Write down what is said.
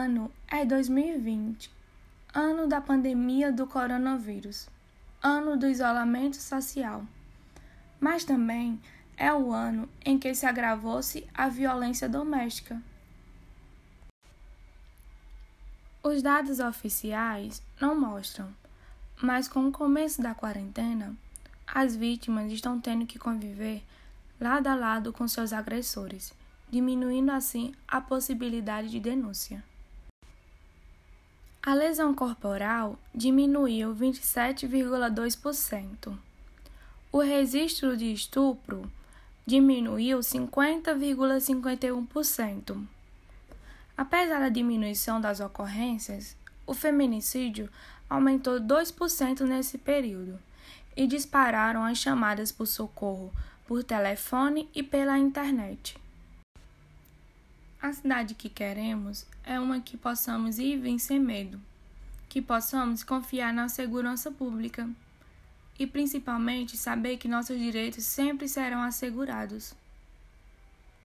ano é 2020, ano da pandemia do coronavírus, ano do isolamento social. Mas também é o ano em que se agravou-se a violência doméstica. Os dados oficiais não mostram, mas com o começo da quarentena, as vítimas estão tendo que conviver lado a lado com seus agressores, diminuindo assim a possibilidade de denúncia. A lesão corporal diminuiu 27,2%. O registro de estupro diminuiu 50,51%. Apesar da diminuição das ocorrências, o feminicídio aumentou 2% nesse período e dispararam as chamadas por socorro por telefone e pela internet. A cidade que queremos é uma que possamos ir e sem medo, que possamos confiar na segurança pública e principalmente saber que nossos direitos sempre serão assegurados.